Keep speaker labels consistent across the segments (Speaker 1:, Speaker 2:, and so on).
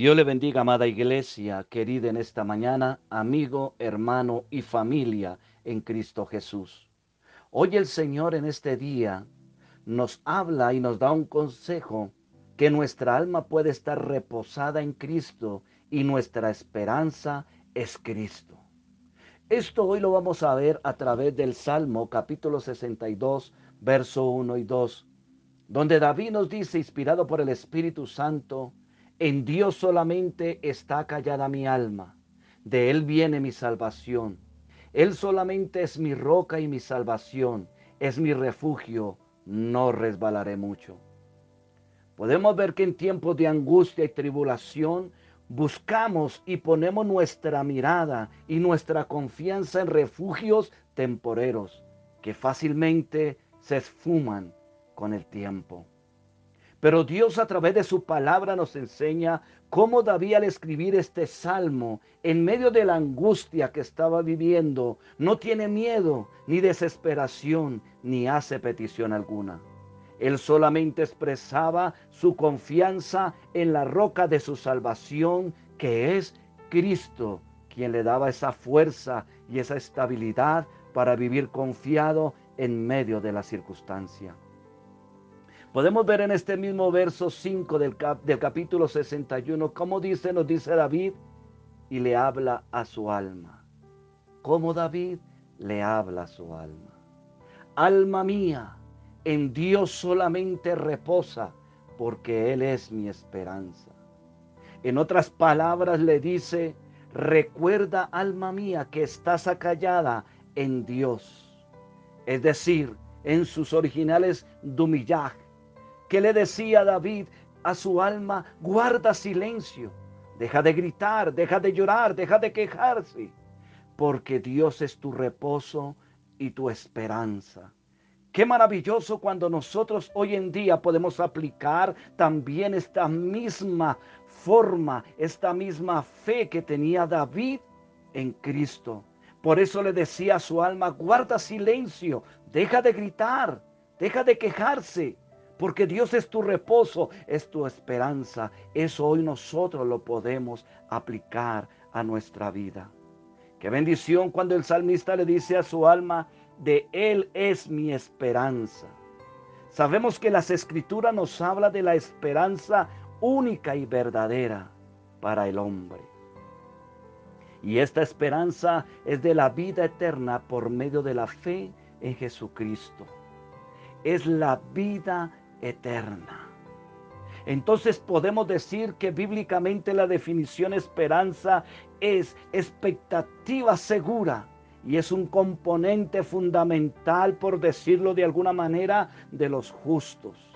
Speaker 1: Dios le bendiga, amada iglesia, querida en esta mañana, amigo, hermano y familia en Cristo Jesús. Hoy el Señor en este día nos habla y nos da un consejo que nuestra alma puede estar reposada en Cristo y nuestra esperanza es Cristo. Esto hoy lo vamos a ver a través del Salmo capítulo 62, verso 1 y 2, donde David nos dice, inspirado por el Espíritu Santo, en Dios solamente está callada mi alma. De Él viene mi salvación. Él solamente es mi roca y mi salvación. Es mi refugio. No resbalaré mucho. Podemos ver que en tiempos de angustia y tribulación buscamos y ponemos nuestra mirada y nuestra confianza en refugios temporeros que fácilmente se esfuman con el tiempo. Pero Dios a través de su palabra nos enseña cómo David al escribir este salmo, en medio de la angustia que estaba viviendo, no tiene miedo ni desesperación, ni hace petición alguna. Él solamente expresaba su confianza en la roca de su salvación, que es Cristo, quien le daba esa fuerza y esa estabilidad para vivir confiado en medio de la circunstancia. Podemos ver en este mismo verso 5 del, del capítulo 61 cómo dice, nos dice David, y le habla a su alma. Cómo David le habla a su alma. Alma mía, en Dios solamente reposa, porque Él es mi esperanza. En otras palabras le dice, recuerda alma mía que estás acallada en Dios. Es decir, en sus originales dumillaj, que le decía David a su alma, guarda silencio, deja de gritar, deja de llorar, deja de quejarse, porque Dios es tu reposo y tu esperanza. Qué maravilloso cuando nosotros hoy en día podemos aplicar también esta misma forma, esta misma fe que tenía David en Cristo. Por eso le decía a su alma, guarda silencio, deja de gritar, deja de quejarse, porque Dios es tu reposo, es tu esperanza. Eso hoy nosotros lo podemos aplicar a nuestra vida. Qué bendición cuando el salmista le dice a su alma, de Él es mi esperanza. Sabemos que las escrituras nos habla de la esperanza única y verdadera para el hombre. Y esta esperanza es de la vida eterna por medio de la fe en Jesucristo. Es la vida eterna. Entonces podemos decir que bíblicamente la definición esperanza es expectativa segura y es un componente fundamental, por decirlo de alguna manera, de los justos.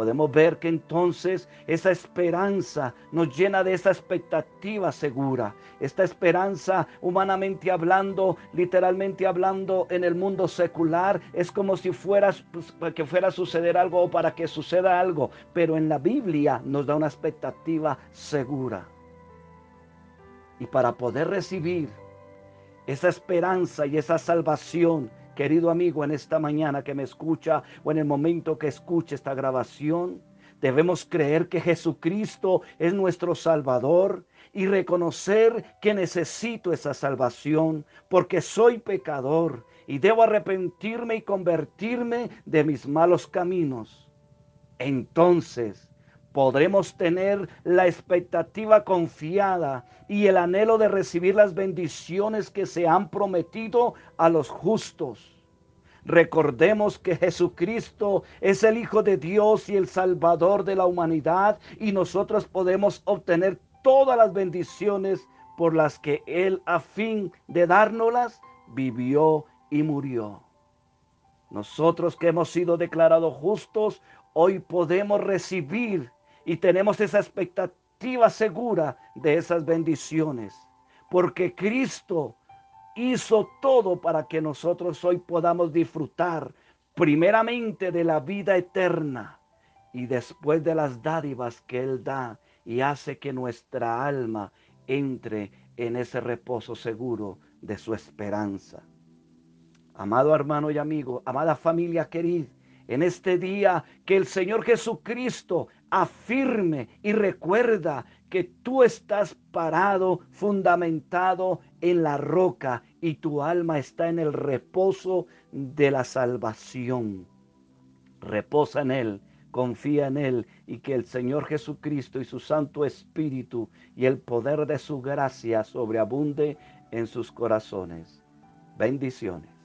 Speaker 1: Podemos ver que entonces esa esperanza nos llena de esa expectativa segura. Esta esperanza, humanamente hablando, literalmente hablando, en el mundo secular, es como si fuera, pues, que fuera a suceder algo o para que suceda algo. Pero en la Biblia nos da una expectativa segura. Y para poder recibir esa esperanza y esa salvación Querido amigo, en esta mañana que me escucha o en el momento que escuche esta grabación, debemos creer que Jesucristo es nuestro Salvador y reconocer que necesito esa salvación porque soy pecador y debo arrepentirme y convertirme de mis malos caminos. Entonces podremos tener la expectativa confiada y el anhelo de recibir las bendiciones que se han prometido a los justos. Recordemos que Jesucristo es el Hijo de Dios y el Salvador de la humanidad y nosotros podemos obtener todas las bendiciones por las que Él a fin de dárnoslas vivió y murió. Nosotros que hemos sido declarados justos, hoy podemos recibir y tenemos esa expectativa segura de esas bendiciones, porque Cristo hizo todo para que nosotros hoy podamos disfrutar primeramente de la vida eterna y después de las dádivas que Él da y hace que nuestra alma entre en ese reposo seguro de su esperanza. Amado hermano y amigo, amada familia querida, en este día que el Señor Jesucristo afirme y recuerda que tú estás parado, fundamentado en la roca y tu alma está en el reposo de la salvación. Reposa en Él, confía en Él y que el Señor Jesucristo y su Santo Espíritu y el poder de su gracia sobreabunde en sus corazones. Bendiciones.